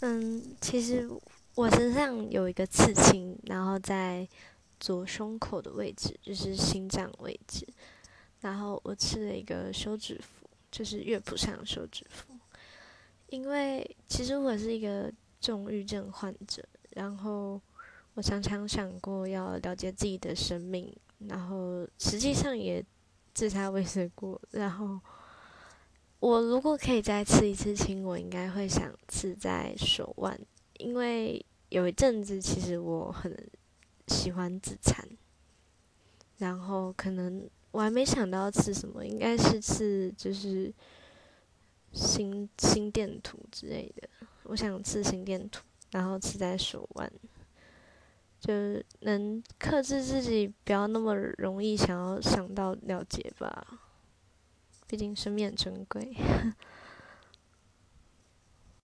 嗯，其实我身上有一个刺青，然后在左胸口的位置，就是心脏位置。然后我吃了一个休止符，就是乐谱上的休止符。因为其实我是一个重郁症患者，然后我常常想过要了解自己的生命，然后实际上也自杀未遂过。然后我如果可以再刺一次青，我应该会想刺在手腕，因为有一阵子其实我很喜欢自残，然后可能我还没想到刺什么，应该是刺就是。心心电图之类的，我想刺心电图，然后刺在手腕，就能克制自己，不要那么容易想要想到了结吧。毕竟生命很珍贵。